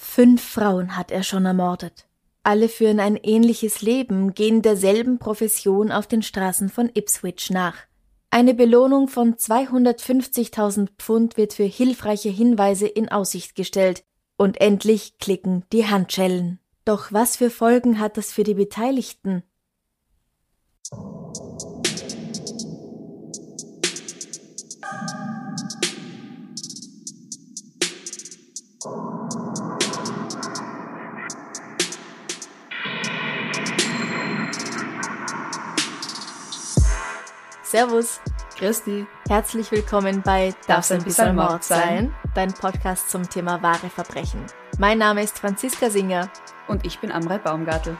Fünf Frauen hat er schon ermordet. Alle führen ein ähnliches Leben, gehen derselben Profession auf den Straßen von Ipswich nach. Eine Belohnung von 250.000 Pfund wird für hilfreiche Hinweise in Aussicht gestellt. Und endlich klicken die Handschellen. Doch was für Folgen hat das für die Beteiligten? Servus. Christi. Herzlich willkommen bei Darf's ein bisschen Mord sein? Dein Podcast zum Thema wahre Verbrechen. Mein Name ist Franziska Singer. Und ich bin Amrei Baumgartel.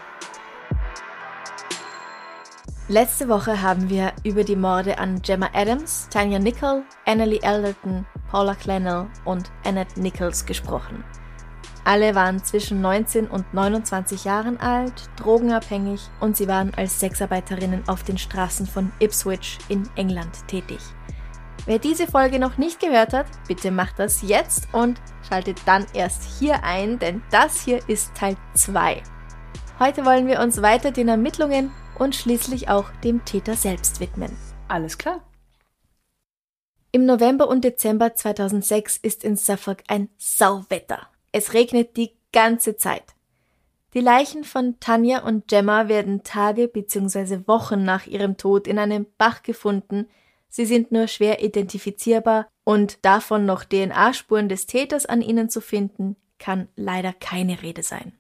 Letzte Woche haben wir über die Morde an Gemma Adams, Tanya Nicol, Annalie Elderton, Paula Clennell und Annette Nichols gesprochen. Alle waren zwischen 19 und 29 Jahren alt, drogenabhängig und sie waren als Sexarbeiterinnen auf den Straßen von Ipswich in England tätig. Wer diese Folge noch nicht gehört hat, bitte macht das jetzt und schaltet dann erst hier ein, denn das hier ist Teil 2. Heute wollen wir uns weiter den Ermittlungen und schließlich auch dem Täter selbst widmen. Alles klar. Im November und Dezember 2006 ist in Suffolk ein Sauwetter. Es regnet die ganze Zeit. Die Leichen von Tanja und Gemma werden Tage bzw. Wochen nach ihrem Tod in einem Bach gefunden. Sie sind nur schwer identifizierbar und davon noch DNA-Spuren des Täters an ihnen zu finden, kann leider keine Rede sein.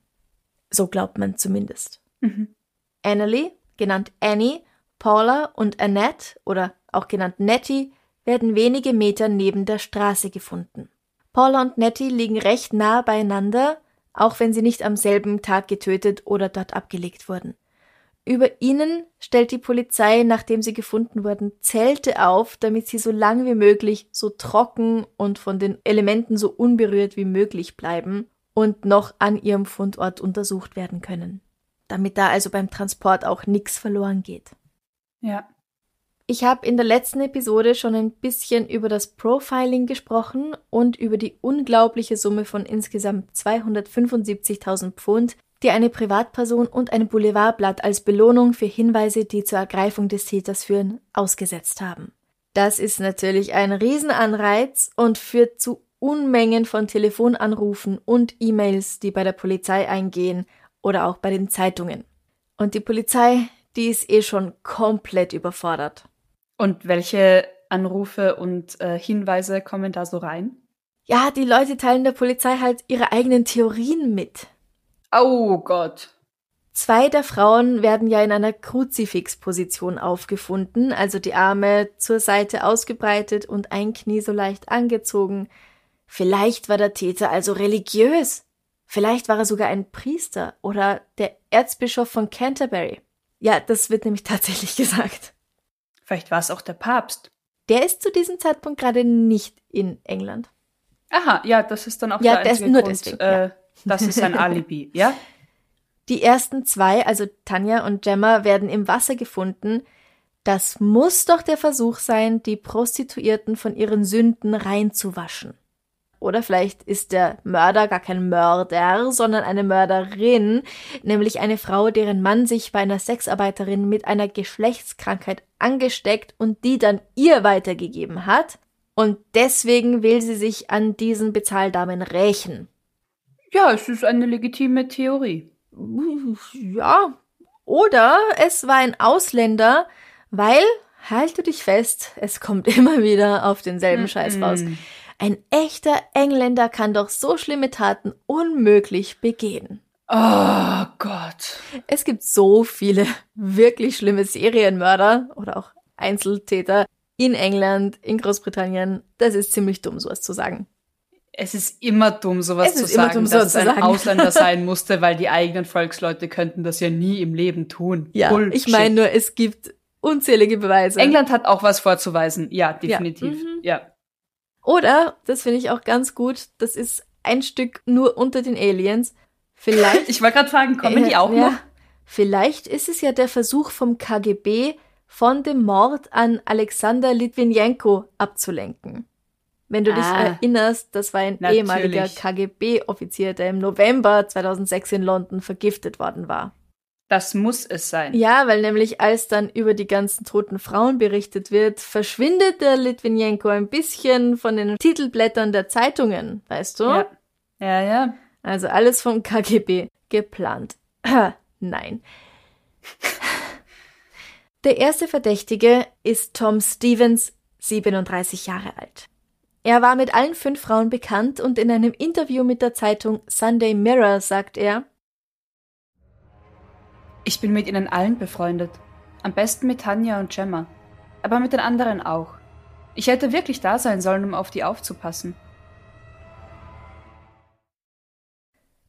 So glaubt man zumindest. Mhm. Annalie, genannt Annie, Paula und Annette oder auch genannt Nettie werden wenige Meter neben der Straße gefunden. Paula und Nettie liegen recht nah beieinander, auch wenn sie nicht am selben Tag getötet oder dort abgelegt wurden. Über ihnen stellt die Polizei, nachdem sie gefunden wurden, Zelte auf, damit sie so lang wie möglich so trocken und von den Elementen so unberührt wie möglich bleiben und noch an ihrem Fundort untersucht werden können. Damit da also beim Transport auch nichts verloren geht. Ja. Ich habe in der letzten Episode schon ein bisschen über das Profiling gesprochen und über die unglaubliche Summe von insgesamt 275.000 Pfund, die eine Privatperson und ein Boulevardblatt als Belohnung für Hinweise, die zur Ergreifung des Täters führen, ausgesetzt haben. Das ist natürlich ein Riesenanreiz und führt zu Unmengen von Telefonanrufen und E-Mails, die bei der Polizei eingehen oder auch bei den Zeitungen. Und die Polizei, die ist eh schon komplett überfordert. Und welche Anrufe und äh, Hinweise kommen da so rein? Ja, die Leute teilen der Polizei halt ihre eigenen Theorien mit. Oh Gott. Zwei der Frauen werden ja in einer Kruzifixposition aufgefunden, also die Arme zur Seite ausgebreitet und ein Knie so leicht angezogen. Vielleicht war der Täter also religiös. Vielleicht war er sogar ein Priester oder der Erzbischof von Canterbury. Ja, das wird nämlich tatsächlich gesagt. Vielleicht war es auch der Papst. Der ist zu diesem Zeitpunkt gerade nicht in England. Aha, ja, das ist dann auch ja, der einzige nur Grund. Deswegen, äh, ja. Das ist ein Alibi, ja? Die ersten zwei, also Tanja und Gemma, werden im Wasser gefunden. Das muss doch der Versuch sein, die Prostituierten von ihren Sünden reinzuwaschen. Oder vielleicht ist der Mörder gar kein Mörder, sondern eine Mörderin, nämlich eine Frau, deren Mann sich bei einer Sexarbeiterin mit einer Geschlechtskrankheit angesteckt und die dann ihr weitergegeben hat. Und deswegen will sie sich an diesen Bezahldamen rächen. Ja, es ist eine legitime Theorie. Ja. Oder es war ein Ausländer, weil, halte dich fest, es kommt immer wieder auf denselben. Scheiß raus. Ein echter Engländer kann doch so schlimme Taten unmöglich begehen. Oh Gott. Es gibt so viele wirklich schlimme Serienmörder oder auch Einzeltäter. in England, in Großbritannien, das ist ziemlich dumm, sowas zu sagen. Es ist immer dumm, sowas Es zu sagen, dumm, dass sowas es zu ein sagen. Ausländer sein musste, weil die eigenen Volksleute könnten das ja nie im Leben tun. Ja, Bullshit. ich meine nur, es gibt unzählige Beweise. England hat auch was vorzuweisen. Ja, definitiv. Mhm. Ja. Oder, das finde ich auch ganz gut, das ist ein Stück nur unter den Aliens. Vielleicht. Ich wollte gerade fragen, kommen die Ja, auch ja. noch? Vielleicht ist es ja der Versuch vom KGB, von dem Mord an Alexander Litvinenko abzulenken. Wenn du dich Ah. erinnerst, das war ein Natürlich. ehemaliger KGB-Offizier, der im November 2006 in London vergiftet worden war. Das muss es sein. Ja, weil nämlich als dann über die ganzen toten Frauen berichtet wird, verschwindet der Litvinenko ein bisschen von den Titelblättern der Zeitungen, weißt du? Ja, ja. ja. Also alles vom KGB geplant. Nein. Der erste Verdächtige ist Tom Stevens, 37 Jahre alt. Er war mit allen fünf Frauen bekannt und in einem Interview mit der Zeitung Sunday Mirror sagt er, Ich bin mit ihnen allen befreundet. Am besten mit Tanja und Gemma. Aber mit den anderen auch. Ich hätte wirklich da sein sollen, um auf die aufzupassen.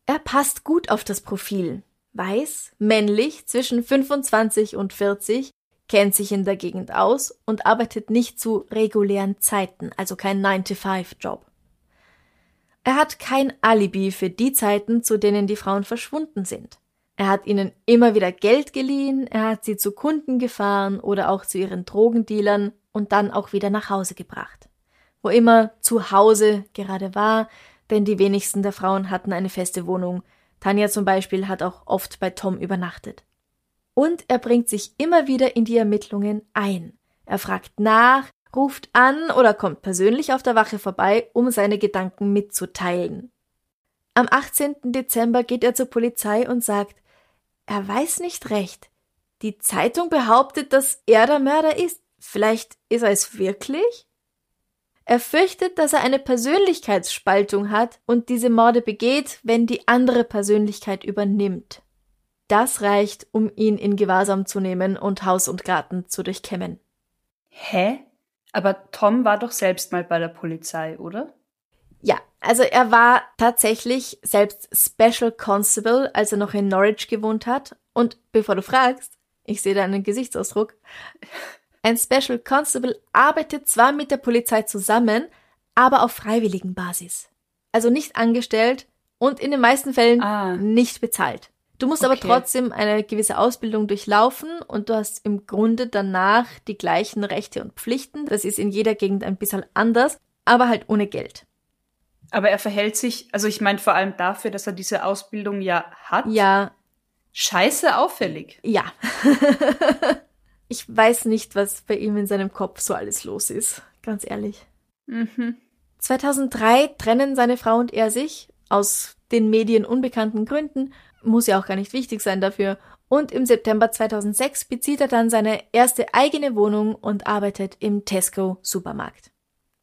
er passt gut auf das Profil. Weiß, männlich, zwischen 25 und 40, kennt sich in der Gegend aus und arbeitet nicht zu regulären Zeiten, also kein 9-to-5-Job. Er hat kein Alibi für die Zeiten, zu denen die Frauen verschwunden sind. Er hat ihnen immer wieder Geld geliehen, er hat sie zu Kunden gefahren oder auch zu ihren Drogendealern und dann auch wieder nach Hause gebracht. Wo immer zu Hause gerade war, denn die wenigsten der Frauen hatten eine feste Wohnung. Tanja zum Beispiel hat auch oft bei Tom übernachtet. Und er bringt sich immer wieder in die Ermittlungen ein. Er fragt nach, ruft an oder kommt persönlich auf der Wache vorbei, um seine Gedanken mitzuteilen. Am 18. Dezember geht er zur Polizei und sagt, er weiß nicht recht. Die Zeitung behauptet, dass er der Mörder ist. Vielleicht ist er es wirklich? Er fürchtet, dass er eine Persönlichkeitsspaltung hat und diese Morde begeht, wenn die andere Persönlichkeit übernimmt. Das reicht, um ihn in Gewahrsam zu nehmen und Haus und Garten zu durchkämmen. Hä? Aber Tom war doch selbst mal bei der Polizei, oder? Ja, also er war tatsächlich selbst Special Constable, als er noch in Norwich gewohnt hat. Und bevor du fragst, ich sehe da einen Gesichtsausdruck. Ein Special Constable arbeitet zwar mit der Polizei zusammen, aber auf freiwilligen Basis. Also nicht angestellt und in den meisten Fällen Ah. nicht bezahlt. Du musst aber Okay. trotzdem eine gewisse Ausbildung durchlaufen und du hast im Grunde danach die gleichen Rechte und Pflichten. Das ist in jeder Gegend ein bisschen anders, aber halt ohne Geld. Aber er verhält sich, also ich meine vor allem dafür, dass er diese Ausbildung ja hat, Ja, scheiße auffällig. ja. ich weiß nicht, was bei ihm in seinem Kopf so alles los ist, ganz ehrlich. Mhm. 2003 trennen seine Frau und er sich, aus den Medien unbekannten Gründen, muss ja auch gar nicht wichtig sein dafür, und im September 2006 bezieht er dann seine erste eigene Wohnung und arbeitet im Tesco Supermarkt.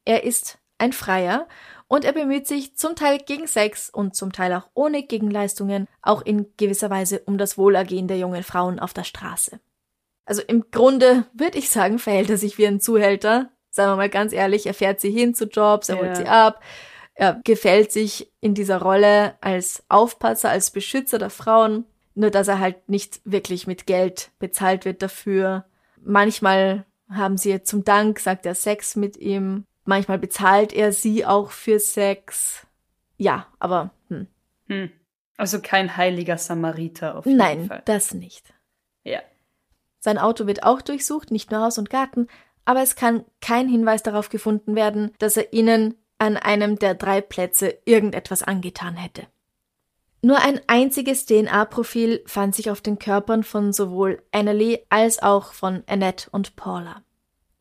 Er ist ein Freier und er bemüht sich zum Teil gegen Sex und zum Teil auch ohne Gegenleistungen, auch in gewisser Weise um das Wohlergehen der jungen Frauen auf der Straße. Also im Grunde würde ich sagen, verhält er sich wie ein Zuhälter. Sagen wir mal ganz ehrlich, er fährt sie hin zu Jobs, er Ja. holt sie ab, er gefällt sich in dieser Rolle als Aufpasser, als Beschützer der Frauen, nur dass er halt nicht wirklich mit Geld bezahlt wird dafür. Manchmal haben sie zum Dank, sagt er, Sex mit ihm. Manchmal bezahlt er sie auch für Sex. Ja, aber hm. Hm. Also kein heiliger Samariter auf jeden nein, Fall. das nicht. Ja. Sein Auto wird auch durchsucht, nicht nur Haus und Garten, aber es kann kein Hinweis darauf gefunden werden, dass er ihnen an einem der drei Plätze irgendetwas angetan hätte. Nur ein einziges DNA-Profil fand sich auf den Körpern von sowohl Annalie als auch von Annette und Paula.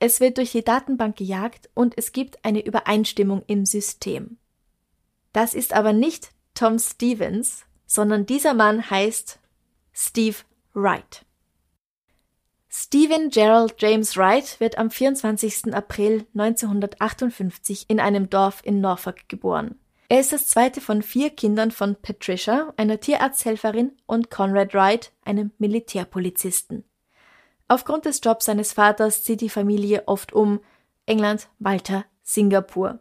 Es wird durch die Datenbank gejagt und es gibt eine Übereinstimmung im System. Das ist aber nicht Tom Stevens, sondern dieser Mann heißt Steve Wright. Stephen Gerald James Wright wird am 24. April 1958 in einem Dorf in Norfolk geboren. Er ist das zweite von vier Kindern von Patricia, einer Tierarzthelferin, und Conrad Wright, einem Militärpolizisten. Aufgrund des Jobs seines Vaters zieht die Familie oft um, England, Malta, Singapur.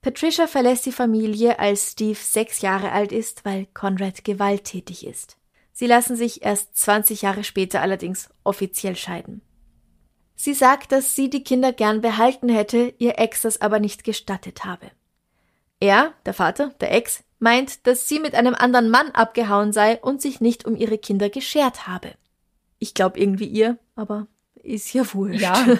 Patricia verlässt die Familie, als Steve sechs Jahre alt ist, weil Conrad gewalttätig ist. Sie lassen sich erst 20 Jahre später allerdings offiziell scheiden. Sie sagt, dass sie die Kinder gern behalten hätte, ihr Ex das aber nicht gestattet habe. Er, der Vater, der Ex, meint, dass sie mit einem anderen Mann abgehauen sei und sich nicht um ihre Kinder geschert habe. Ich glaube irgendwie ihr, aber ist ja wurscht. Ja.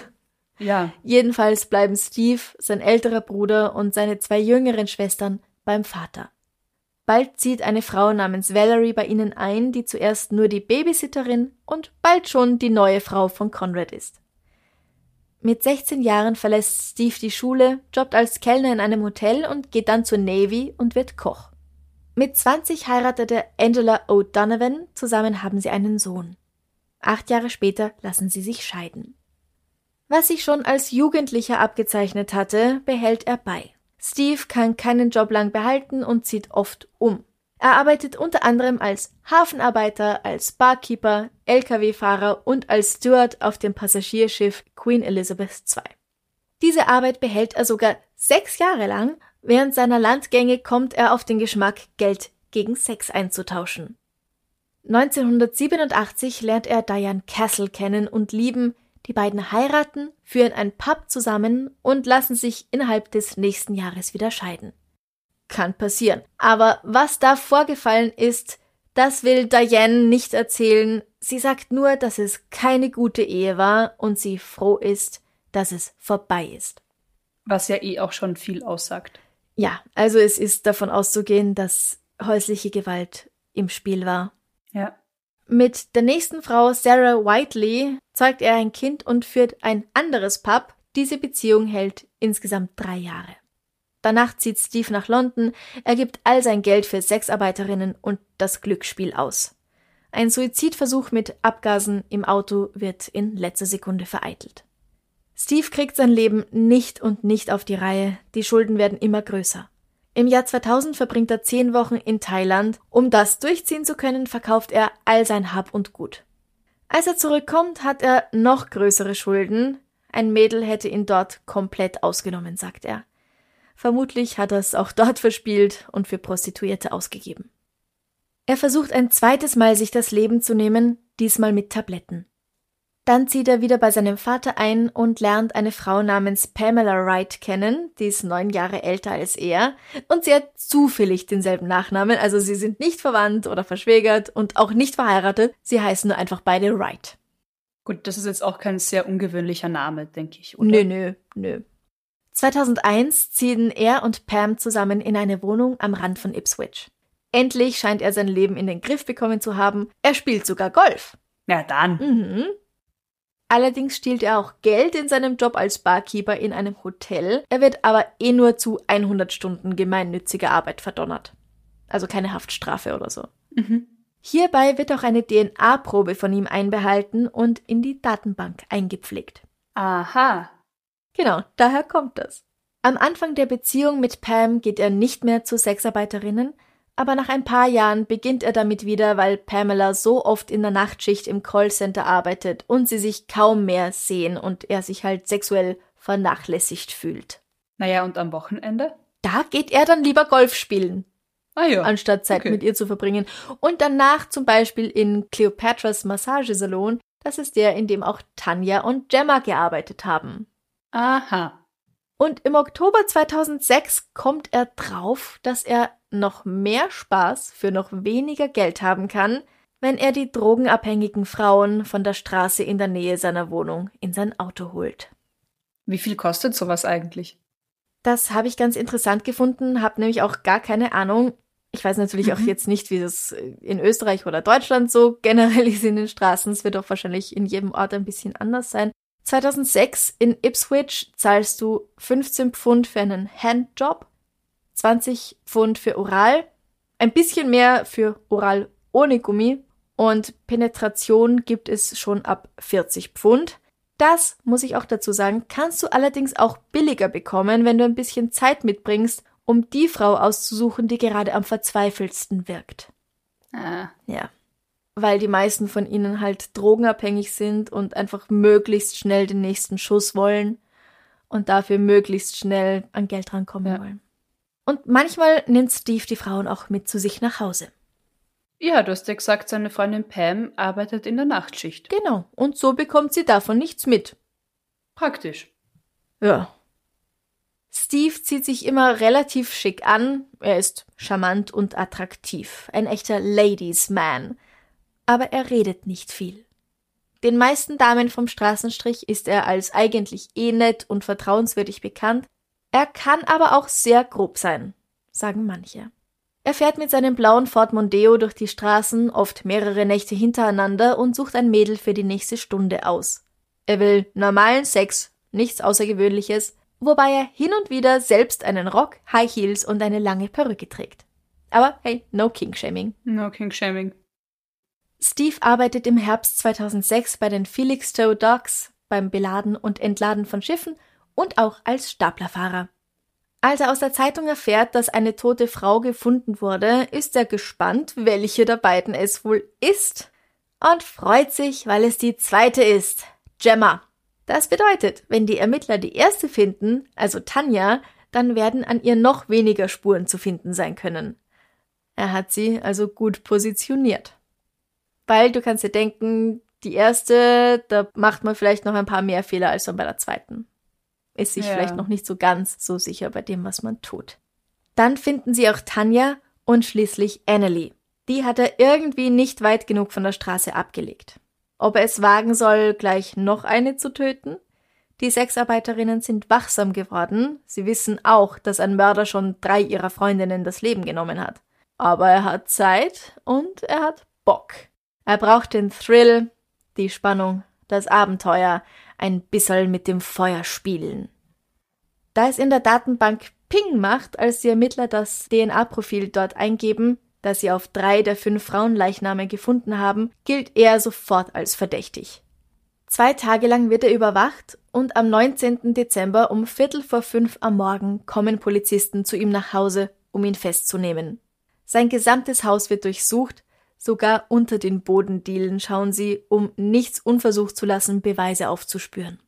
Ja. Jedenfalls bleiben Steve, sein älterer Bruder und seine zwei jüngeren Schwestern beim Vater. Bald zieht eine Frau namens Valerie bei ihnen ein, die zuerst nur die Babysitterin und bald schon die neue Frau von Conrad ist. Mit 16 Jahren verlässt Steve die Schule, jobbt als Kellner in einem Hotel und geht dann zur Navy und wird Koch. Mit 20 heiratete Angela O'Donovan, zusammen haben sie einen Sohn. Acht Jahre später lassen sie sich scheiden. Was sich schon als Jugendlicher abgezeichnet hatte, behält er bei. Steve kann keinen Job lang behalten und zieht oft um. Er arbeitet unter anderem als Hafenarbeiter, als Barkeeper, Lkw-Fahrer und als Steward auf dem Passagierschiff Queen Elizabeth II. Diese Arbeit behält er sogar sechs Jahre lang. Während seiner Landgänge kommt er auf den Geschmack, Geld gegen Sex einzutauschen. 1987 lernt er Diane Castle kennen und lieben. Die beiden heiraten, führen ein Pub zusammen und lassen sich innerhalb des nächsten Jahres wieder scheiden. Kann passieren. Aber was da vorgefallen ist, das will Diane nicht erzählen. Sie sagt nur, dass es keine gute Ehe war und sie froh ist, dass es vorbei ist. Was ja eh auch schon viel aussagt. Ja, also es ist davon auszugehen, dass häusliche Gewalt im Spiel war. Ja. Mit der nächsten Frau Sarah Whiteley zeugt er ein Kind und führt ein anderes Pub. Diese Beziehung hält insgesamt drei Jahre. Danach zieht Steve nach London, er gibt all sein Geld für Sexarbeiterinnen und das Glücksspiel aus. Ein Suizidversuch mit Abgasen im Auto wird in letzter Sekunde vereitelt. Steve kriegt sein Leben nicht und nicht auf die Reihe, die Schulden werden immer größer. Im Jahr 2000 verbringt er zehn Wochen in Thailand. Um das durchziehen zu können, verkauft er all sein Hab und Gut. Als er zurückkommt, hat er noch größere Schulden. Ein Mädel hätte ihn dort komplett ausgenommen, sagt er. Vermutlich hat er es auch dort verspielt und für Prostituierte ausgegeben. Er versucht ein zweites Mal sich das Leben zu nehmen, diesmal mit Tabletten. Dann zieht er wieder bei seinem Vater ein und lernt eine Frau namens Pamela Wright kennen, die ist neun Jahre älter als er, und sie hat zufällig denselben Nachnamen, also sie sind nicht verwandt oder verschwägert und auch nicht verheiratet, sie heißen nur einfach beide Wright. Gut, das ist jetzt auch kein sehr ungewöhnlicher Name, denke ich, oder? Nö, nö, nö. 2001 ziehen er und Pam zusammen in eine Wohnung am Rand von Ipswich. Endlich scheint er sein Leben in den Griff bekommen zu haben. Er spielt sogar Golf. Ja, dann. Mhm. Allerdings stiehlt er auch Geld in seinem Job als Barkeeper in einem Hotel. Er wird aber eh nur zu 100 Stunden gemeinnütziger Arbeit verdonnert. Also keine Haftstrafe oder so. Mhm. Hierbei wird auch eine DNA-Probe von ihm einbehalten und in die Datenbank eingepflegt. Aha. Genau, daher kommt das. Am Anfang der Beziehung mit Pam geht er nicht mehr zu Sexarbeiterinnen, aber nach ein paar Jahren beginnt er damit wieder, weil Pamela so oft in der Nachtschicht im Callcenter arbeitet und sie sich kaum mehr sehen und er sich halt sexuell vernachlässigt fühlt. Naja, und am Wochenende? Da geht er dann lieber Golf spielen, Ah ja. anstatt Zeit Okay. mit ihr zu verbringen. Und danach zum Beispiel in Cleopatras Massagesalon, das ist der, in dem auch Tanja und Gemma gearbeitet haben. Aha. Und im Oktober 2006 kommt er drauf, dass er noch mehr Spaß für noch weniger Geld haben kann, wenn er die drogenabhängigen Frauen von der Straße in der Nähe seiner Wohnung in sein Auto holt. Wie viel kostet sowas eigentlich? Das habe ich ganz interessant gefunden, habe nämlich auch gar keine Ahnung. Ich weiß natürlich auch Mhm. jetzt nicht, wie das in Österreich oder Deutschland so generell ist in den Straßen. Es wird auch wahrscheinlich in jedem Ort ein bisschen anders sein. 2006 in Ipswich zahlst du 15 Pfund für einen Handjob, 20 Pfund für Oral, ein bisschen mehr für Oral ohne Gummi und Penetration gibt es schon ab 40 Pfund. Das, muss ich auch dazu sagen, kannst du allerdings auch billiger bekommen, wenn du ein bisschen Zeit mitbringst, um die Frau auszusuchen, die gerade am verzweifelsten wirkt. Ah. Ja. Weil die meisten von ihnen halt drogenabhängig sind und einfach möglichst schnell den nächsten Schuss wollen. und dafür möglichst schnell an Geld rankommen ja. wollen. Und manchmal nimmt Steve die Frauen auch mit zu sich nach Hause. Ja, du hast ja gesagt, seine Freundin Pam arbeitet in der Nachtschicht. Genau, und so bekommt sie davon nichts mit. Praktisch. Ja. Steve zieht sich immer relativ schick an, er ist charmant und attraktiv, ein echter Ladies Man, aber er redet nicht viel. Den meisten Damen vom Straßenstrich ist er als eigentlich eh nett und vertrauenswürdig bekannt, er kann aber auch sehr grob sein, sagen manche. Er fährt mit seinem blauen Ford Mondeo durch die Straßen, oft mehrere Nächte hintereinander und sucht ein Mädel für die nächste Stunde aus. Er will normalen Sex, nichts Außergewöhnliches, wobei er hin und wieder selbst einen Rock, High Heels und eine lange Perücke trägt. Aber hey, no King-Shaming. No King-Shaming. Steve arbeitet im Herbst 2006 bei den Felixstowe Docks beim Beladen und Entladen von Schiffen und auch als Staplerfahrer. Als er aus der Zeitung erfährt, dass eine tote Frau gefunden wurde, ist er gespannt, welche der beiden es wohl ist und freut sich, weil es die zweite ist, Gemma. Das bedeutet, wenn die Ermittler die erste finden, also Tanja, dann werden an ihr noch weniger Spuren zu finden sein können. Er hat sie also gut positioniert. Weil du kannst dir denken, die erste, da macht man vielleicht noch ein paar mehr Fehler als dann bei der zweiten ist sich ja. vielleicht noch nicht so ganz so sicher bei dem, was man tut. Dann finden sie auch Tanja und schließlich Annelie. Die hat er irgendwie nicht weit genug von der Straße abgelegt. Ob er es wagen soll, gleich noch eine zu töten? Die Sexarbeiterinnen sind wachsam geworden. Sie wissen auch, dass ein Mörder schon drei ihrer Freundinnen das Leben genommen hat. Aber er hat Zeit und er hat Bock. Er braucht den Thrill, die Spannung, das Abenteuer, ein bisserl mit dem Feuer spielen. Da es in der Datenbank Ping macht, als die Ermittler das DNA-Profil dort eingeben, das sie auf drei der fünf Frauenleichname gefunden haben, gilt er sofort als verdächtig. Zwei Tage lang wird er überwacht und am 19. Dezember um Viertel vor fünf am Morgen kommen Polizisten zu ihm nach Hause, um ihn festzunehmen. Sein gesamtes Haus wird durchsucht, Sogar unter den Bodendielen schauen sie, um nichts unversucht zu lassen, Beweise aufzuspüren.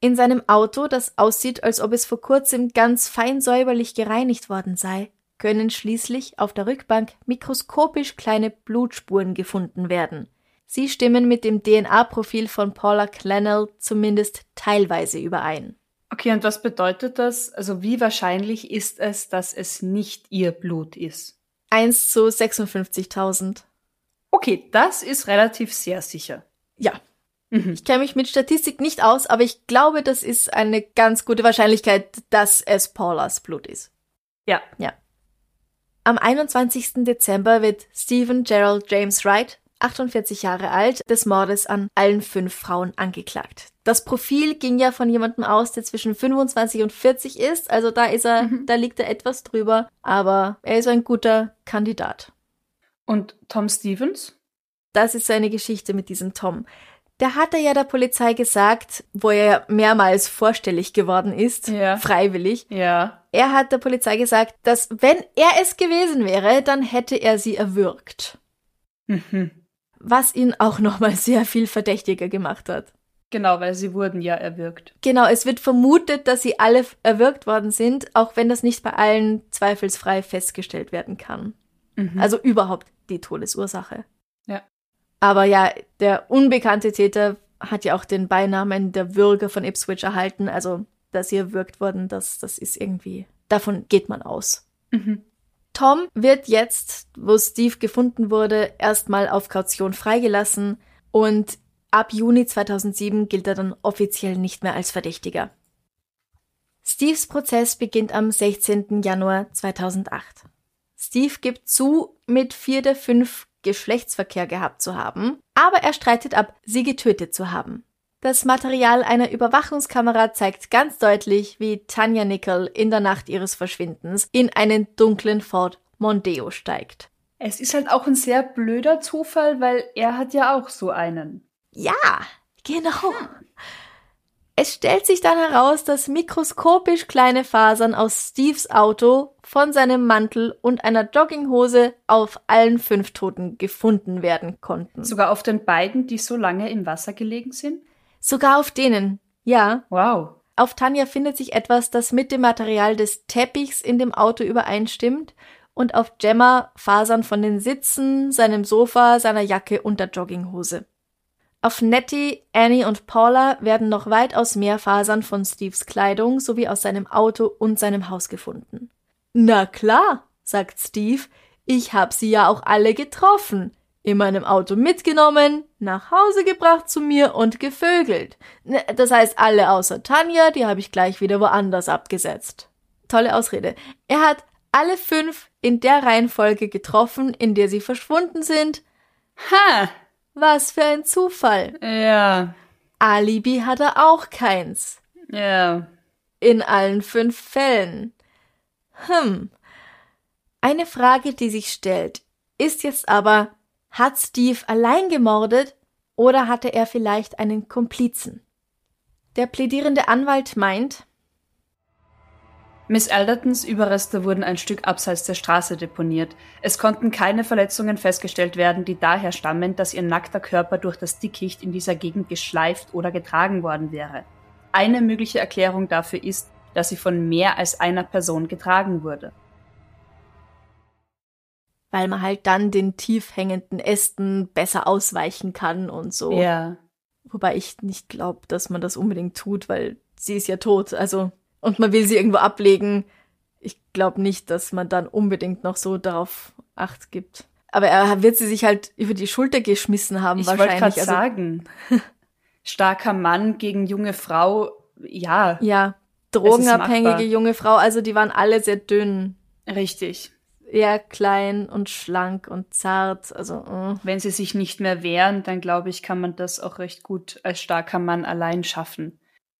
In seinem Auto, das aussieht, als ob es vor kurzem ganz fein säuberlich gereinigt worden sei, können schließlich auf der Rückbank mikroskopisch kleine Blutspuren gefunden werden. Sie stimmen mit dem DNA-Profil von Paula Clennell zumindest teilweise überein. Okay, und was bedeutet das? Also wie wahrscheinlich ist es, dass es nicht ihr Blut ist? 1 zu 56.000. Okay, das ist relativ sehr sicher. Ja. Mhm. Ich kenne mich mit Statistik nicht aus, aber ich glaube, das ist eine ganz gute Wahrscheinlichkeit, dass es Paulas Blut ist. Ja. Ja. Am 21. Dezember wird Stephen Gerald James Wright, 48 Jahre alt, des Mordes an allen fünf Frauen angeklagt. Das Profil ging ja von jemandem aus, der zwischen 25 und 40 ist, also da ist er, mhm. da liegt er etwas drüber, aber er ist ein guter Kandidat. Und Tom Stevens? Das ist seine Geschichte mit diesem Tom. Der hatte ja der Polizei gesagt, wo er mehrmals vorstellig geworden ist, ja. freiwillig. Ja. Er hat der Polizei gesagt, dass wenn er es gewesen wäre, dann hätte er sie erwürgt. Mhm. Was ihn auch nochmal sehr viel verdächtiger gemacht hat. Genau, weil sie wurden ja erwürgt. Genau, es wird vermutet, dass sie alle erwürgt worden sind, auch wenn das nicht bei allen zweifelsfrei festgestellt werden kann. Mhm. Also überhaupt die Todesursache. Ja. Aber ja, der unbekannte Täter hat ja auch den Beinamen der Würger von Ipswich erhalten. Also, dass sie erwürgt wurden, das, das ist irgendwie, davon geht man aus. Mhm. Tom wird jetzt, wo Steve gefunden wurde, erstmal auf Kaution freigelassen und ab Juni 2007 gilt er dann offiziell nicht mehr als Verdächtiger. Steves Prozess beginnt am 16. Januar 2008. Steve gibt zu, mit vier der fünf Geschlechtsverkehr gehabt zu haben, aber er streitet ab, sie getötet zu haben. Das Material einer Überwachungskamera zeigt ganz deutlich, wie Tanja Nickel in der Nacht ihres Verschwindens in einen dunklen Ford Mondeo steigt. Es ist halt auch ein sehr blöder Zufall, weil er hat ja auch so einen. Ja, genau. Es stellt sich dann heraus, dass mikroskopisch kleine Fasern aus Steves Auto von seinem Mantel und einer Jogginghose auf allen fünf Toten gefunden werden konnten. Sogar auf den beiden, die so lange im Wasser gelegen sind? Sogar auf denen, ja. Wow. Auf Tanja findet sich etwas, das mit dem Material des Teppichs in dem Auto übereinstimmt und auf Gemma Fasern von den Sitzen, seinem Sofa, seiner Jacke und der Jogginghose. Auf Nettie, Annie und Paula werden noch weitaus mehr Fasern von Steves Kleidung sowie aus seinem Auto und seinem Haus gefunden. Na klar, sagt Steve, ich hab sie ja auch alle getroffen, in meinem Auto mitgenommen, nach Hause gebracht zu mir und gevögelt. Ne, das heißt alle außer Tanja, die habe ich gleich wieder woanders abgesetzt. Tolle Ausrede. Er hat alle fünf in der Reihenfolge getroffen, in der sie verschwunden sind. Ha! Was für ein Zufall. Ja. Alibi hat er auch keins. Ja. In allen fünf Fällen. Hm. Eine Frage, die sich stellt, ist jetzt aber, hat Steve allein gemordet oder hatte er vielleicht einen Komplizen? Der plädierende Anwalt meint, Miss Aldertons Überreste wurden ein Stück abseits der Straße deponiert. Es konnten keine Verletzungen festgestellt werden, die daher stammen, dass ihr nackter Körper durch das Dickicht in dieser Gegend geschleift oder getragen worden wäre. Eine mögliche Erklärung dafür ist, dass sie von mehr als einer Person getragen wurde. Weil man halt dann den tief hängenden Ästen besser ausweichen kann und so. Ja. Wobei ich nicht glaube, dass man das unbedingt tut, weil sie ist ja tot. Also und man will sie irgendwo ablegen. Ich glaube nicht, dass man dann unbedingt noch so darauf Acht gibt. Aber er wird sie sich halt über die Schulter geschmissen haben ich wahrscheinlich. Ich wollte also, sagen, starker Mann gegen junge Frau, ja. Ja, drogenabhängige junge Frau, also die waren alle sehr dünn. Richtig. Eher klein und schlank und zart, also. Uh. Wenn sie sich nicht mehr wehren, dann glaube ich, kann man das auch recht gut als starker Mann allein schaffen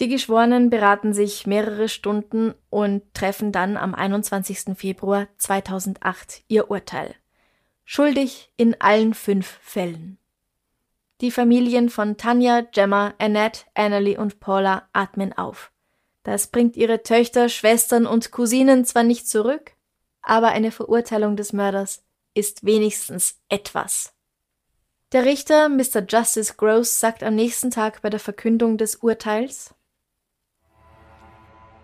Die Geschworenen beraten sich mehrere Stunden und treffen dann am 21. Februar 2008 ihr Urteil. Schuldig in allen fünf Fällen. Die Familien von Tanja, Gemma, Annette, Annalie und Paula atmen auf. Das bringt ihre Töchter, Schwestern und Cousinen zwar nicht zurück, aber eine Verurteilung des Mörders ist wenigstens etwas. Der Richter Mr. Justice Gross sagt am nächsten Tag bei der Verkündung des Urteils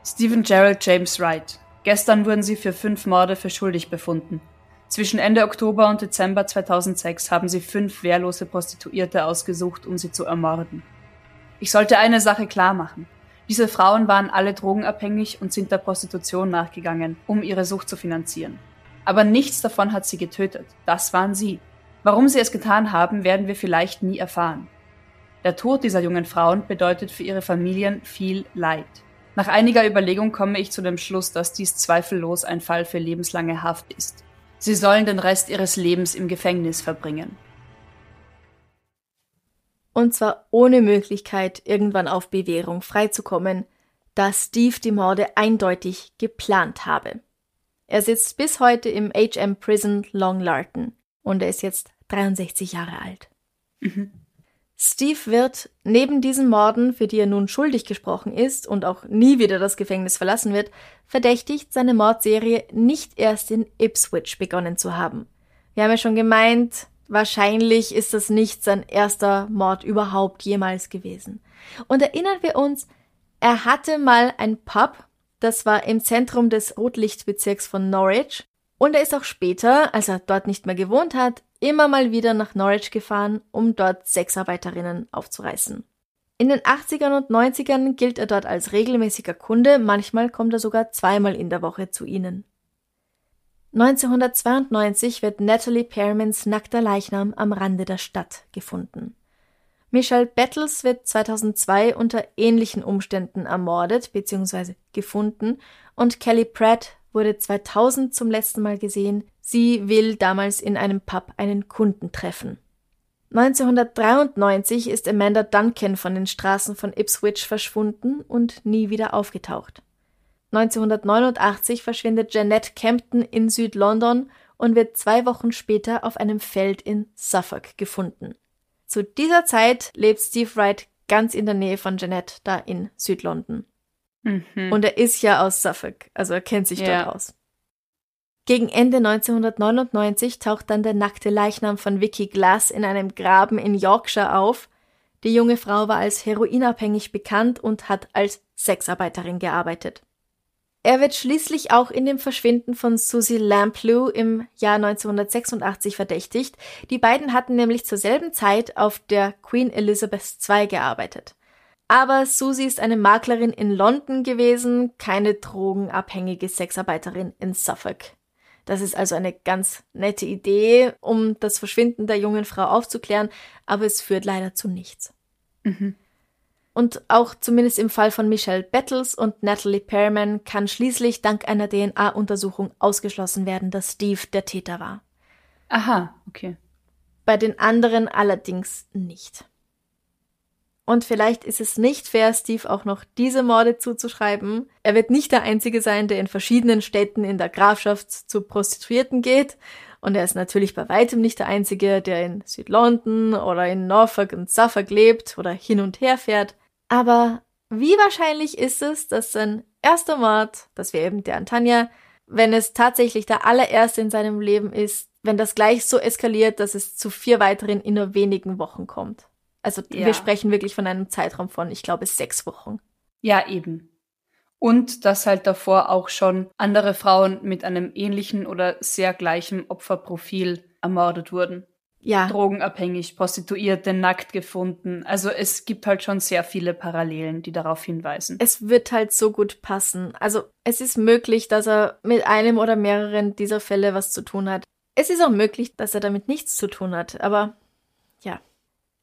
Stephen Gerald James Wright. Gestern wurden sie für fünf Morde für schuldig befunden. Zwischen Ende Oktober und Dezember 2006 haben sie fünf wehrlose Prostituierte ausgesucht, um sie zu ermorden. Ich sollte eine Sache klar machen. Diese Frauen waren alle drogenabhängig und sind der Prostitution nachgegangen, um ihre Sucht zu finanzieren. Aber nichts davon hat sie getötet. Das waren sie. Warum sie es getan haben, werden wir vielleicht nie erfahren. Der Tod dieser jungen Frauen bedeutet für ihre Familien viel Leid. Nach einiger Überlegung komme ich zu dem Schluss, dass dies zweifellos ein Fall für lebenslange Haft ist. Sie sollen den Rest ihres Lebens im Gefängnis verbringen. Und zwar ohne Möglichkeit, irgendwann auf Bewährung freizukommen, da Steve die Morde eindeutig geplant habe. Er sitzt bis heute im HM Prison Long Larton und er ist jetzt 63 Jahre alt. Mhm. Steve wird neben diesen Morden, für die er nun schuldig gesprochen ist und auch nie wieder das Gefängnis verlassen wird, verdächtigt, seine Mordserie nicht erst in Ipswich begonnen zu haben. Wir haben ja schon gemeint, wahrscheinlich ist das nicht sein erster Mord überhaupt jemals gewesen. Und erinnern wir uns, er hatte mal ein Pub, Das war im Zentrum des Rotlichtbezirks von Norwich. Und er ist auch später, als er dort nicht mehr gewohnt hat, immer mal wieder nach Norwich gefahren, um dort Sexarbeiterinnen aufzureißen. In den 80ern und 90ern gilt er dort als regelmäßiger Kunde, manchmal kommt er sogar zweimal in der Woche zu ihnen. 1992 wird Natalie Perrimans nackter Leichnam am Rande der Stadt gefunden. Michelle Battles wird 2002 unter ähnlichen Umständen ermordet bzw. gefunden und Kelly Pratt wurde 2000 zum letzten Mal gesehen. Sie will damals in einem Pub einen Kunden treffen. 1993 ist Amanda Duncan von den Straßen von Ipswich verschwunden und nie wieder aufgetaucht. 1989 verschwindet Jeanette Campton in Südlondon und wird zwei Wochen später auf einem Feld in Suffolk gefunden. Zu dieser Zeit lebt Steve Wright ganz in der Nähe von Jeanette, da in Südlondon. Mhm. Und er ist ja aus Suffolk, also er kennt sich ja. dort aus. Gegen Ende 1999 taucht dann der nackte Leichnam von Vicky Glass in einem Graben in Yorkshire auf. Die junge Frau war als heroinabhängig bekannt und hat als Sexarbeiterin gearbeitet. Er wird schließlich auch in dem Verschwinden von Susie Lamplugh im Jahr 1986 verdächtigt. Die beiden hatten nämlich zur selben Zeit auf der Queen Elizabeth II gearbeitet. Aber Susie ist eine Maklerin in London gewesen, keine drogenabhängige Sexarbeiterin in Suffolk. Das ist also eine ganz nette Idee, um das Verschwinden der jungen Frau aufzuklären, aber es führt leider zu nichts. Mhm. Und auch zumindest im Fall von Michelle Battles und Natalie Perriman kann schließlich dank einer DNA-Untersuchung ausgeschlossen werden, dass Steve der Täter war. Aha, okay. Bei den anderen allerdings nicht. Und vielleicht ist es nicht fair, Steve auch noch diese Morde zuzuschreiben. Er wird nicht der Einzige sein, der in verschiedenen Städten in der Grafschaft zu Prostituierten geht. Und er ist natürlich bei weitem nicht der Einzige, der in Südlondon oder in Norfolk und Suffolk lebt oder hin und her fährt. Aber wie wahrscheinlich ist es, dass sein erster Mord, das wäre eben der an Tanja, wenn es tatsächlich der allererste in seinem Leben ist, wenn das gleich so eskaliert, dass es zu vier weiteren in nur wenigen Wochen kommt? Also ja. wir sprechen wirklich von einem Zeitraum von, ich glaube, sechs Wochen. Ja, eben. Und dass halt davor auch schon andere Frauen mit einem ähnlichen oder sehr gleichen Opferprofil ermordet wurden. Ja. Drogenabhängig, Prostituierte, nackt gefunden. Also es gibt halt schon sehr viele Parallelen, die darauf hinweisen. Es wird halt so gut passen. Also es ist möglich, dass er mit einem oder mehreren dieser Fälle was zu tun hat. Es ist auch möglich, dass er damit nichts zu tun hat. Aber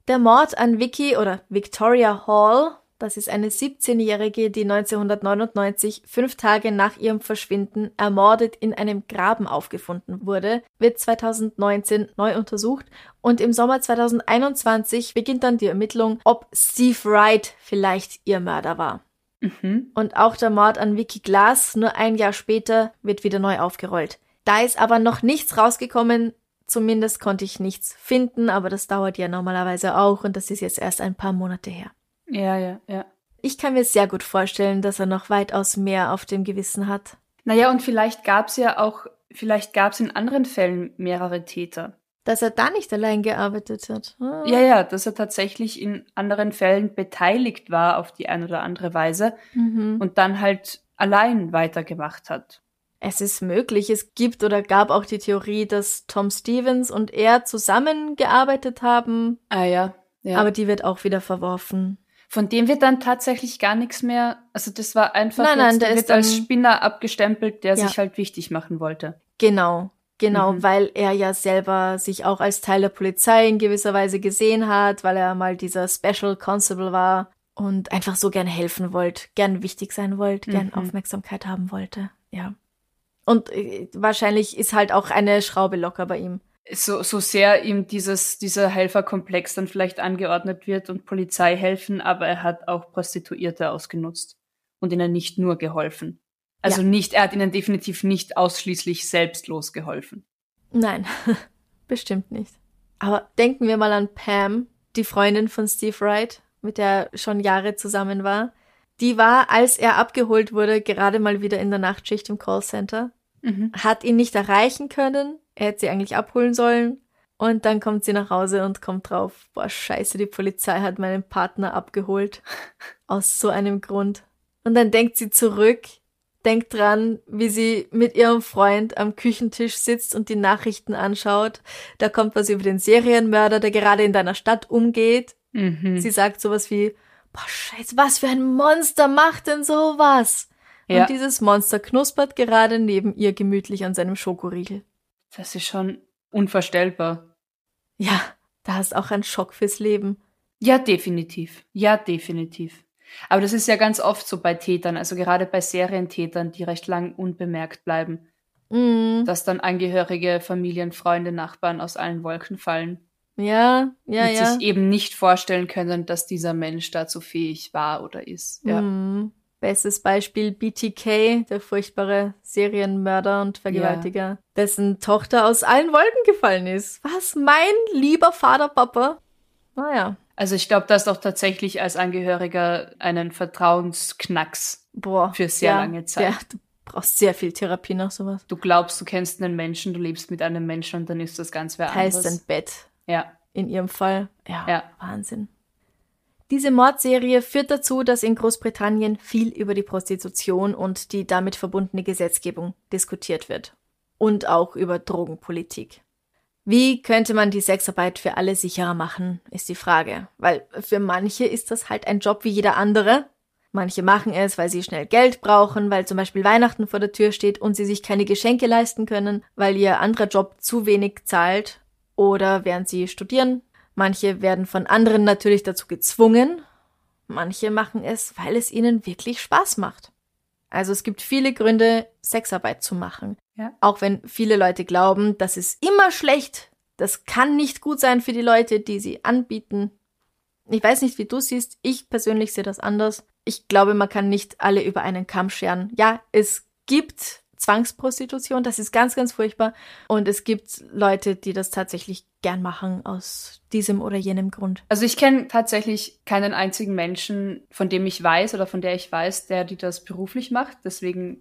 der Mord an Vicky oder Victoria Hall, das ist eine 17-Jährige, die 1999, fünf Tage nach ihrem Verschwinden, ermordet in einem Graben aufgefunden wurde, wird 2019 neu untersucht und im Sommer 2021 beginnt dann die Ermittlung, ob Steve Wright vielleicht ihr Mörder war. Mhm. Und auch der Mord an Vicky Glass, nur ein Jahr später, wird wieder neu aufgerollt. Da ist aber noch nichts rausgekommen, Zumindest konnte ich nichts finden, aber das dauert ja normalerweise auch und das ist jetzt erst ein paar Monate her. Ja, ja, ja. Ich kann mir sehr gut vorstellen, dass er noch weitaus mehr auf dem Gewissen hat. Naja, und vielleicht gab es ja auch, vielleicht gab es in anderen Fällen mehrere Täter. Dass er da nicht allein gearbeitet hat. Ah. Ja, ja, dass er tatsächlich in anderen Fällen beteiligt war auf die eine oder andere Weise mhm. und dann halt allein weitergemacht hat. Es ist möglich. Es gibt oder gab auch die Theorie, dass Tom Stevens und er zusammengearbeitet haben. Ah ja. ja. Aber die wird auch wieder verworfen. Von dem wird dann tatsächlich gar nichts mehr. Also das war einfach nein, nein, der wird dann, als Spinner abgestempelt, der ja. sich halt wichtig machen wollte. Genau. Genau, mhm. weil er ja selber sich auch als Teil der Polizei in gewisser Weise gesehen hat, weil er mal dieser Special Constable war und einfach so gern helfen wollte, gern wichtig sein wollte, gern mhm. Aufmerksamkeit haben wollte. Ja. Und äh, wahrscheinlich ist halt auch eine Schraube locker bei ihm. So, so sehr ihm dieses, dieser Helferkomplex dann vielleicht angeordnet wird und Polizei helfen, aber er hat auch Prostituierte ausgenutzt und ihnen nicht nur geholfen. Also ja. nicht, er hat ihnen definitiv nicht ausschließlich selbstlos geholfen. Nein, bestimmt nicht. Aber denken wir mal an Pam, die Freundin von Steve Wright, mit der er schon Jahre zusammen war. Die war, als er abgeholt wurde, gerade mal wieder in der Nachtschicht im Callcenter, mhm. hat ihn nicht erreichen können. Er hätte sie eigentlich abholen sollen. Und dann kommt sie nach Hause und kommt drauf, boah, scheiße, die Polizei hat meinen Partner abgeholt. Aus so einem Grund. Und dann denkt sie zurück, denkt dran, wie sie mit ihrem Freund am Küchentisch sitzt und die Nachrichten anschaut. Da kommt was über den Serienmörder, der gerade in deiner Stadt umgeht. Mhm. Sie sagt sowas wie, boah, scheiße, was für ein Monster macht denn sowas? Ja. Und dieses Monster knuspert gerade neben ihr gemütlich an seinem Schokoriegel. Das ist schon unvorstellbar. Ja, da ist auch ein Schock fürs Leben. Ja, definitiv. Ja, definitiv. Aber das ist ja ganz oft so bei Tätern, also gerade bei Serientätern, die recht lang unbemerkt bleiben, Mhm. dass dann Angehörige, Familien, Freunde, Nachbarn aus allen Wolken fallen Ja, ja, und ja. sich eben nicht vorstellen können, dass dieser Mensch dazu fähig war oder ist. Ja. Mhm. Bestes Beispiel BTK, der furchtbare Serienmörder und Vergewaltiger, dessen Tochter aus allen Wolken gefallen ist. Was? Mein lieber Vater, Papa? Naja, Also ich glaube, dass auch tatsächlich als Angehöriger einen Vertrauensknacks. boah. Für sehr ja, lange Zeit. Ja, du brauchst sehr viel Therapie nach sowas. Du glaubst, du kennst einen Menschen, du lebst mit einem Menschen und dann ist das ganz wer Teilst anderes. dein Bett. Ja, In ihrem Fall. Ja, Ja. Wahnsinn. Diese Mordserie führt dazu, dass in Großbritannien viel über die Prostitution und die damit verbundene Gesetzgebung diskutiert wird. Und auch über Drogenpolitik. Wie könnte man die Sexarbeit für alle sicherer machen, ist die Frage. Weil für manche ist das halt ein Job wie jeder andere. Manche machen es, weil sie schnell Geld brauchen, weil zum Beispiel Weihnachten vor der Tür steht und sie sich keine Geschenke leisten können, weil ihr anderer Job zu wenig zahlt oder während sie studieren. Manche werden von anderen natürlich dazu gezwungen. Manche machen es, weil es ihnen wirklich Spaß macht. Also es gibt viele Gründe, Sexarbeit zu machen. Ja. Auch wenn viele Leute glauben, das ist immer schlecht. Das kann nicht gut sein für die Leute, die sie anbieten. Ich weiß nicht, wie du siehst. Ich persönlich sehe das anders. Ich glaube, man kann nicht alle über einen Kamm scheren. Ja, es gibt Zwangsprostitution, das ist ganz, ganz furchtbar. Und es gibt Leute, die das tatsächlich gern machen aus diesem oder jenem Grund. Also ich kenne tatsächlich keinen einzigen Menschen, von dem ich weiß oder von der ich weiß, der die das beruflich macht. Deswegen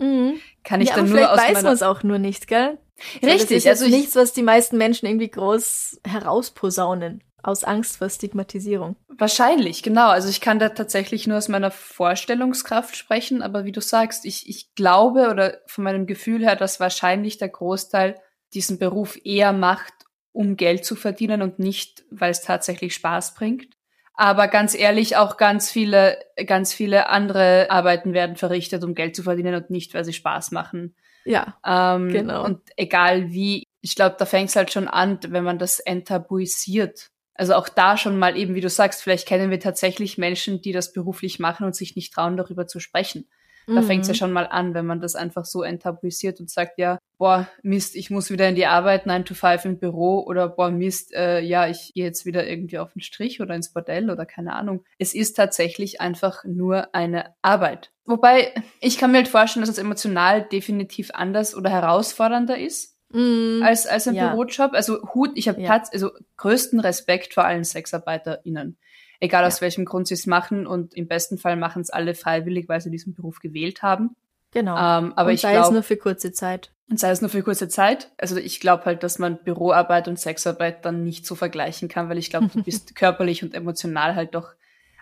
kann ich ja, dann aber nur vielleicht aus weiß man es auch nur nicht, gell? Richtig, das ist also also ich- nichts, was die meisten Menschen irgendwie groß herausposaunen. Aus Angst vor Stigmatisierung. Wahrscheinlich, genau. Also ich kann da tatsächlich nur aus meiner Vorstellungskraft sprechen, aber wie du sagst, ich, ich glaube oder von meinem Gefühl her, dass wahrscheinlich der Großteil diesen Beruf eher macht, um Geld zu verdienen und nicht, weil es tatsächlich Spaß bringt. Aber ganz ehrlich, auch ganz viele, ganz viele andere Arbeiten werden verrichtet, um Geld zu verdienen und nicht, weil sie Spaß machen. Ja. Ähm, Genau. Und egal wie, ich glaube, da fängt es halt schon an, wenn man das enttabuisiert. Also auch da schon mal eben, wie du sagst, vielleicht kennen wir tatsächlich Menschen, die das beruflich machen und sich nicht trauen, darüber zu sprechen. Da Mhm. fängt es ja schon mal an, wenn man das einfach so enttabuisiert und sagt, ja, boah, Mist, ich muss wieder in die Arbeit, 9 to 5 im Büro oder boah, Mist, äh, ja, ich gehe jetzt wieder irgendwie auf den Strich oder ins Bordell oder keine Ahnung. Es ist tatsächlich einfach nur eine Arbeit. Wobei, ich kann mir halt vorstellen, dass es emotional definitiv anders oder herausfordernder ist Mhm. als, als ein Ja. Bürojob. Also Hut, ich habe Ja. tats- also größten Respekt vor allen SexarbeiterInnen. Egal aus Ja. welchem Grund sie es machen und im besten Fall machen es alle freiwillig, weil sie diesen Beruf gewählt haben. Genau. Ähm, aber und ich sei es glaube, nur für kurze Zeit. und sei es nur für kurze Zeit. Also ich glaube halt, dass man Büroarbeit und Sexarbeit dann nicht so vergleichen kann, weil ich glaube, du bist körperlich und emotional halt doch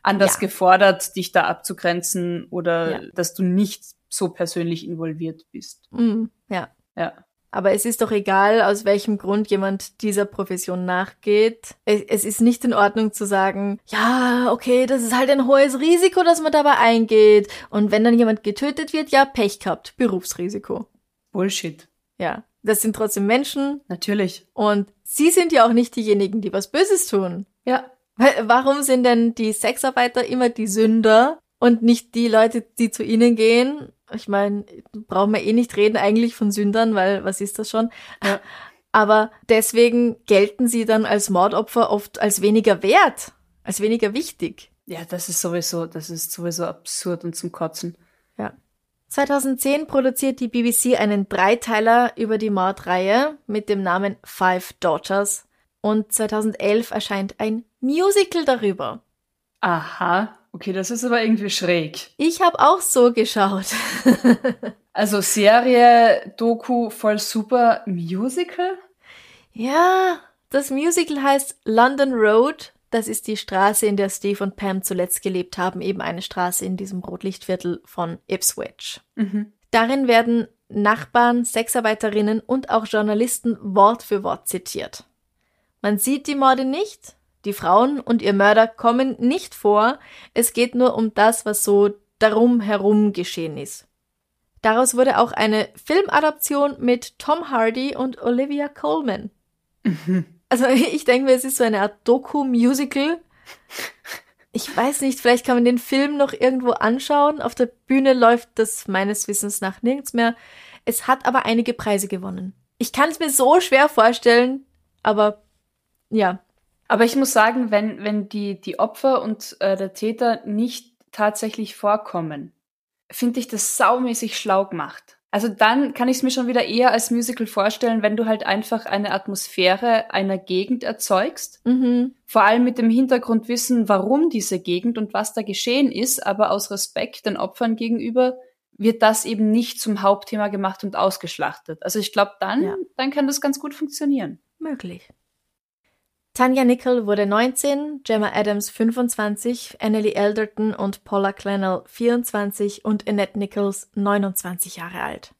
anders Ja. gefordert, dich da abzugrenzen oder Ja. dass du nicht so persönlich involviert bist. Mhm. Ja. Ja. Aber es ist doch egal, aus welchem Grund jemand dieser Profession nachgeht. Es, es ist nicht in Ordnung zu sagen, ja, okay, das ist halt ein hohes Risiko, dass man dabei eingeht. Und wenn dann jemand getötet wird, ja, Pech gehabt, Berufsrisiko. Bullshit. Ja, das sind trotzdem Menschen Natürlich. und sie sind ja auch nicht diejenigen, die was Böses tun. Ja. Weil, warum sind denn die Sexarbeiter immer die Sünder und nicht die Leute, die zu ihnen gehen? Ich meine, brauchen wir eh nicht reden eigentlich von Sündern, weil was ist das schon? Ja. Aber deswegen gelten sie dann als Mordopfer oft als weniger wert, als weniger wichtig. Ja, das ist sowieso, das ist sowieso absurd und zum Kotzen. Ja. 2010 produziert die BBC einen Dreiteiler über die Mordreihe mit dem Namen Five Daughters und 2011 erscheint ein Musical darüber. Aha. Okay, das ist aber irgendwie schräg. Ich habe auch so geschaut. Also Serie, Doku, voll super, Musical? ja, das Musical heißt London Road. Das ist die Straße, in der Steve und Pam zuletzt gelebt haben, eben eine Straße in diesem Rotlichtviertel von Ipswich. Mhm. Darin werden Nachbarn, Sexarbeiterinnen und auch Journalisten Wort für Wort zitiert. Man sieht die Morde nicht, die Frauen und ihr Mörder kommen nicht vor, es geht nur um das, was so darum herum geschehen ist. Daraus wurde auch eine Filmadaption mit Tom Hardy und Olivia Colman. Mhm. Also ich denke mir, es ist so eine Art Doku-Musical. Ich weiß nicht, vielleicht kann man den Film noch irgendwo anschauen. Auf der Bühne läuft das meines Wissens nach nirgends mehr. Es hat aber einige Preise gewonnen. Ich kann es mir so schwer vorstellen, aber ja. Aber ich muss sagen, wenn, wenn die, die Opfer und äh, der Täter nicht tatsächlich vorkommen, finde ich das saumäßig schlau gemacht. Also dann kann ich es mir schon wieder eher als Musical vorstellen, wenn du halt einfach eine Atmosphäre einer Gegend erzeugst. Mhm. Vor allem mit dem Hintergrundwissen, warum diese Gegend und was da geschehen ist, aber aus Respekt den Opfern gegenüber wird das eben nicht zum Hauptthema gemacht und ausgeschlachtet. Also ich glaube, dann, ja. dann kann das ganz gut funktionieren. Möglich. Tanya Nickel wurde 19, Gemma Adams 25, Annelie Elderton und Paula Clennell 24 und Annette Nichols 29 Jahre alt.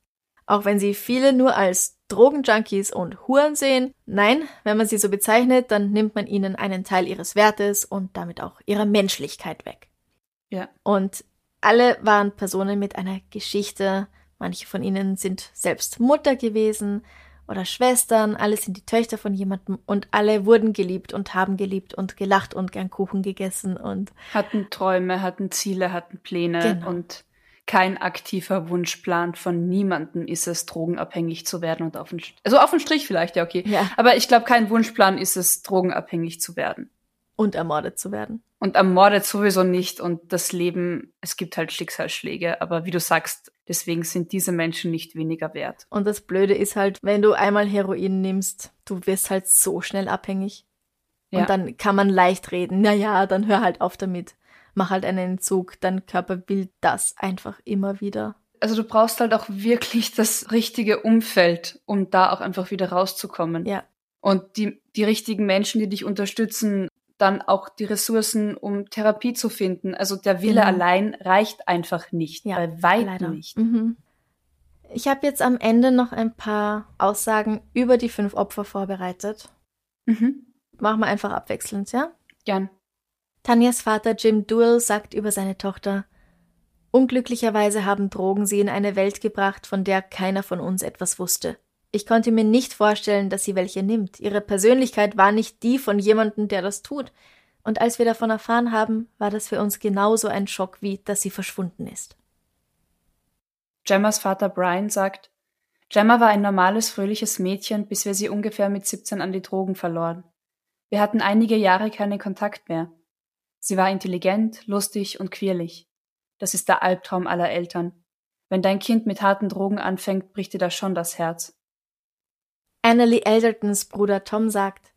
Auch wenn sie viele nur als Drogenjunkies und Huren sehen, nein, wenn man sie so bezeichnet, dann nimmt man ihnen einen Teil ihres Wertes und damit auch ihrer Menschlichkeit weg. Ja. Und alle waren Personen mit einer Geschichte, manche von ihnen sind selbst Mutter gewesen, oder Schwestern, alle sind die Töchter von jemandem und alle wurden geliebt und haben geliebt und gelacht und gern Kuchen gegessen und hatten Träume, hatten Ziele, hatten Pläne genau. und kein aktiver Wunschplan von niemandem ist es, drogenabhängig zu werden und auf den, also auf den Strich vielleicht, ja, okay. Ja. Aber ich glaube, kein Wunschplan ist es, drogenabhängig zu werden. Und ermordet zu werden. Und ermordet sowieso nicht und das Leben, es gibt halt Schicksalsschläge, aber wie du sagst, Deswegen sind diese Menschen nicht weniger wert. Und das Blöde ist halt, wenn du einmal Heroin nimmst, du wirst halt so schnell abhängig. Ja. Und dann kann man leicht reden. Naja, dann hör halt auf damit. Mach halt einen Entzug. Dein Körper will das einfach immer wieder. Also du brauchst halt auch wirklich das richtige Umfeld, um da auch einfach wieder rauszukommen. Ja. Und die, die richtigen Menschen, die dich unterstützen, dann auch die Ressourcen, um Therapie zu finden. Also der Wille genau. allein reicht einfach nicht, ja, bei weitem nicht. Mhm. Ich habe jetzt am Ende noch ein paar Aussagen über die fünf Opfer vorbereitet. Mhm. Machen wir einfach abwechselnd, ja? Gern. Tanjas Vater Jim Duell sagt über seine Tochter, Unglücklicherweise haben Drogen sie in eine Welt gebracht, von der keiner von uns etwas wusste. Ich konnte mir nicht vorstellen, dass sie welche nimmt. Ihre Persönlichkeit war nicht die von jemandem, der das tut. Und als wir davon erfahren haben, war das für uns genauso ein Schock wie, dass sie verschwunden ist. Gemmas Vater Brian sagt, Gemma war ein normales, fröhliches Mädchen, bis wir sie ungefähr mit 17 an die Drogen verloren. Wir hatten einige Jahre keinen Kontakt mehr. Sie war intelligent, lustig und quirlig. Das ist der Albtraum aller Eltern. Wenn dein Kind mit harten Drogen anfängt, bricht dir das schon das Herz. Annalie Eldertons Bruder Tom sagt,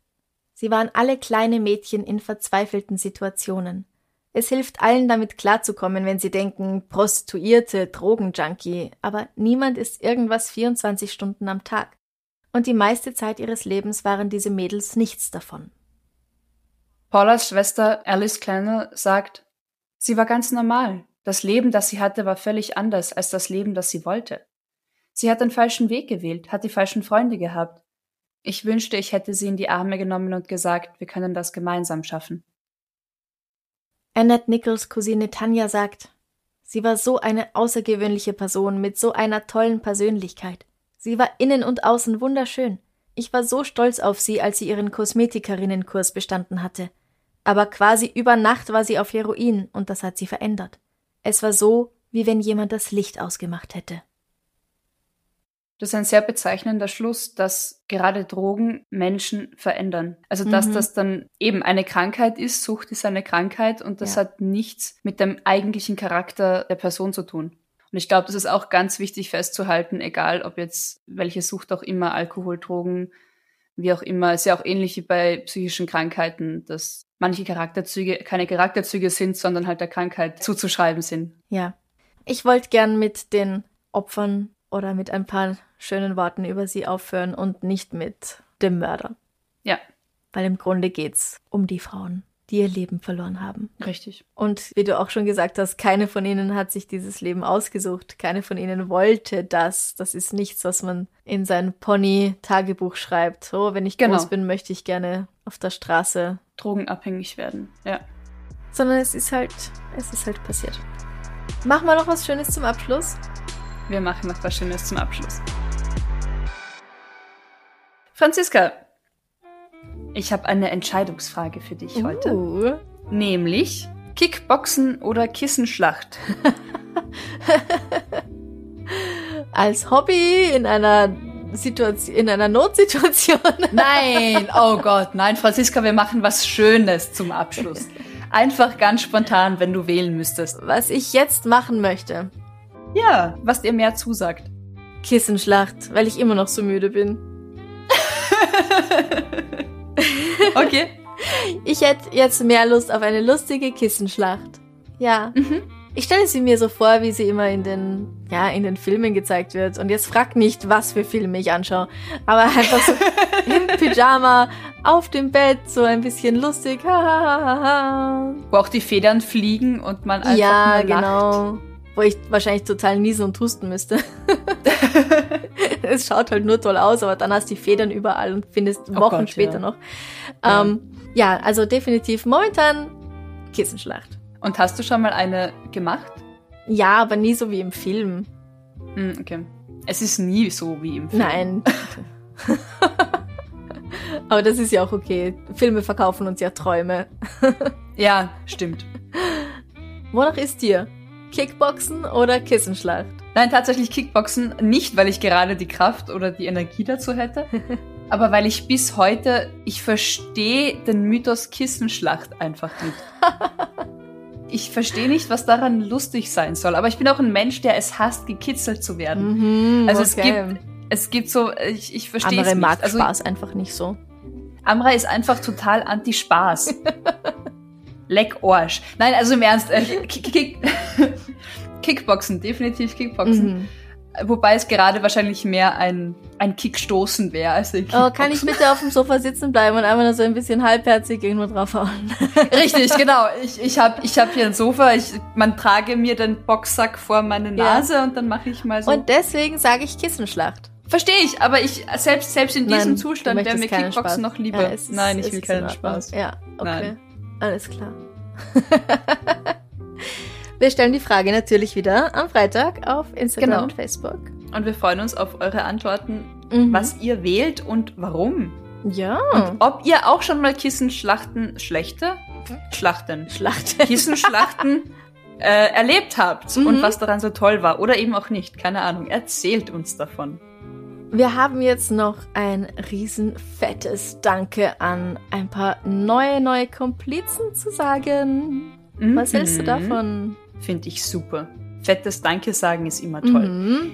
sie waren alle kleine Mädchen in verzweifelten Situationen. Es hilft allen damit klarzukommen, wenn sie denken, Prostituierte, Drogenjunkie, aber niemand ist irgendwas 24 Stunden am Tag. Und die meiste Zeit ihres Lebens waren diese Mädels nichts davon. Paulas Schwester Alice Kleiner sagt, sie war ganz normal. Das Leben, das sie hatte, war völlig anders als das Leben, das sie wollte. Sie hat den falschen Weg gewählt, hat die falschen Freunde gehabt. Ich wünschte, ich hätte sie in die Arme genommen und gesagt, wir können das gemeinsam schaffen. Annette Nichols Cousine Tanja sagt, sie war so eine außergewöhnliche Person mit so einer tollen Persönlichkeit. Sie war innen und außen wunderschön. Ich war so stolz auf sie, als sie ihren Kosmetikarinnenkurs bestanden hatte. Aber quasi über Nacht war sie auf Heroin und das hat sie verändert. Es war so, wie wenn jemand das Licht ausgemacht hätte. Das ist ein sehr bezeichnender Schluss, dass gerade Drogen Menschen verändern. Also dass mhm. das dann eben eine Krankheit ist, Sucht ist eine Krankheit und das ja. hat nichts mit dem eigentlichen Charakter der Person zu tun. Und ich glaube, das ist auch ganz wichtig festzuhalten, egal ob jetzt welche Sucht auch immer, Alkohol, Drogen, wie auch immer, ist ja auch ähnlich wie bei psychischen Krankheiten, dass manche Charakterzüge keine Charakterzüge sind, sondern halt der Krankheit zuzuschreiben sind. Ja. Ich wollte gern mit den Opfern oder mit ein paar schönen Worten über sie aufhören und nicht mit dem Mörder. Ja. Weil im Grunde geht's um die Frauen die ihr Leben verloren haben. Richtig. Und wie du auch schon gesagt hast, keine von ihnen hat sich dieses Leben ausgesucht. Keine von ihnen wollte das. Das ist nichts, was man in sein Pony-Tagebuch schreibt. So, wenn ich Genau. groß bin, möchte ich gerne auf der Straße. Drogenabhängig werden. Ja. Sondern es ist halt, es ist halt passiert. Machen wir noch was Schönes zum Abschluss. Wir machen noch was Schönes zum Abschluss. Franziska, ich habe eine Entscheidungsfrage für dich heute. Uh. Nämlich Kickboxen oder Kissenschlacht. Als Hobby in einer Situation, in einer Notsituation. Nein, oh Gott, nein, Franziska, wir machen was Schönes zum Abschluss. Einfach ganz spontan, wenn du wählen müsstest. Was ich jetzt machen möchte. Ja, was dir mehr zusagt. Kissenschlacht, weil ich immer noch so müde bin. Okay. Ich hätte jetzt mehr Lust auf eine lustige Kissenschlacht. Ja. Ich stelle sie mir so vor, wie sie immer in den, ja, in den Filmen gezeigt wird. Und jetzt frag nicht, was für Filme ich anschaue. Aber einfach so im Pyjama, auf dem Bett, so ein bisschen lustig. Wo auch die Federn fliegen und man einfach Ja, nur lacht. Wo ich wahrscheinlich total niesen und husten müsste. es schaut halt nur toll aus, aber dann hast du die Federn überall und findest Oh Wochen Gott, später ja. noch. Ähm, ja, also definitiv momentan Kissenschlacht. Und hast du schon mal eine gemacht? Ja, aber nie so wie im Film. Hm, okay. Es ist nie so wie im Film. Nein. aber das ist ja auch okay. Filme verkaufen uns ja Träume. Ja, stimmt. Wonach ist dir? Kickboxen oder Kissenschlacht? Nein, tatsächlich Kickboxen nicht, weil ich gerade die Kraft oder die Energie dazu hätte, aber weil ich bis heute, ich verstehe den Mythos Kissenschlacht einfach nicht. Ich verstehe nicht, was daran lustig sein soll, aber ich bin auch ein Mensch, der es hasst, gekitzelt zu werden. Mhm, Also es okay. gibt, es gibt so, ich, ich verstehe es Andere nicht. mag also Spaß einfach nicht so. Amra ist einfach total anti-Spaß. Leck Arsch. Nein, also im Ernst, äh, Kick, Kick, Kickboxen, definitiv Kickboxen. Mhm. Wobei es gerade wahrscheinlich mehr ein, ein Kickstoßen wäre als ein Oh, kann ich Kickboxen. bitte auf dem Sofa sitzen bleiben und einfach nur so ein bisschen halbherzig irgendwo draufhauen? Richtig, genau. Ich, ich habe ich hab hier ein Sofa, ich, man trage mir den Boxsack vor meine Ja. Nase und dann mache ich mal so. Und deswegen sage ich Kissenschlacht. Verstehe ich, aber ich selbst, selbst in diesem Nein, Zustand wäre mir Kickboxen Spaß. noch lieber. Ja, Nein, ich will keinen. Spaß. Ja, okay. Nein. Alles klar. Wir stellen die Frage natürlich wieder am Freitag auf Instagram Genau. und Facebook. Und wir freuen uns auf eure Antworten, Mhm. was ihr wählt und warum. Ja. Ob ihr auch schon mal Kissenschlachten, schlechte? Schlachten. Schlacht. Kissenschlachten äh, erlebt habt Mhm. und was daran so toll war. Oder eben auch nicht. Keine Ahnung. Erzählt uns davon. Wir haben jetzt noch ein riesen fettes Danke an ein paar neue, neue Komplizen zu sagen. Was hältst du Mhm. davon? Finde ich super. Fettes Danke sagen ist immer toll. Mhm.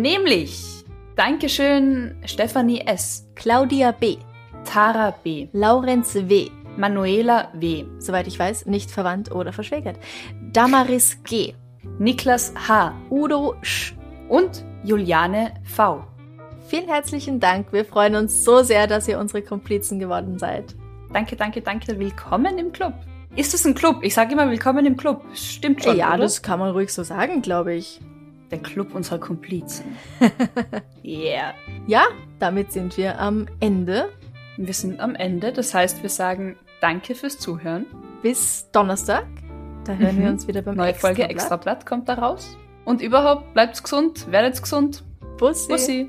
Nämlich Dankeschön Stefanie S., Claudia B., Tara B., Laurenz W., Manuela W., soweit ich weiß, nicht verwandt oder verschwägert, Damaris G., Niklas H. Udo Sch. und Juliane V. Vielen herzlichen Dank. Wir freuen uns so sehr, dass ihr unsere Komplizen geworden seid. Danke, danke, danke. Willkommen im Club. Ist es ein Club? Ich sage immer willkommen im Club. Stimmt schon. ja, oder? das kann man ruhig so sagen, glaube ich. Der Club unserer Komplizen. yeah. Ja, damit sind wir am Ende. Wir sind am Ende. Das heißt, wir sagen Danke fürs Zuhören. Bis Donnerstag. Da hören Mhm. wir uns wieder beim Neue Folge Extrablatt. Extrablatt kommt da raus. Und überhaupt, bleibt gesund, werdet gesund. Bussi. Bussi.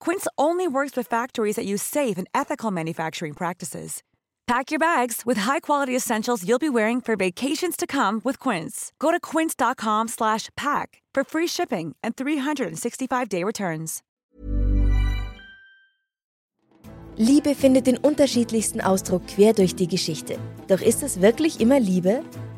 Quince only works with factories that use safe and ethical manufacturing practices. Pack your bags with high-quality essentials you'll be wearing for vacations to come with Quince. Go to quince.com slash pack for free shipping and 365-day returns. Liebe findet den unterschiedlichsten Ausdruck quer durch die Geschichte. Doch ist es wirklich immer Liebe?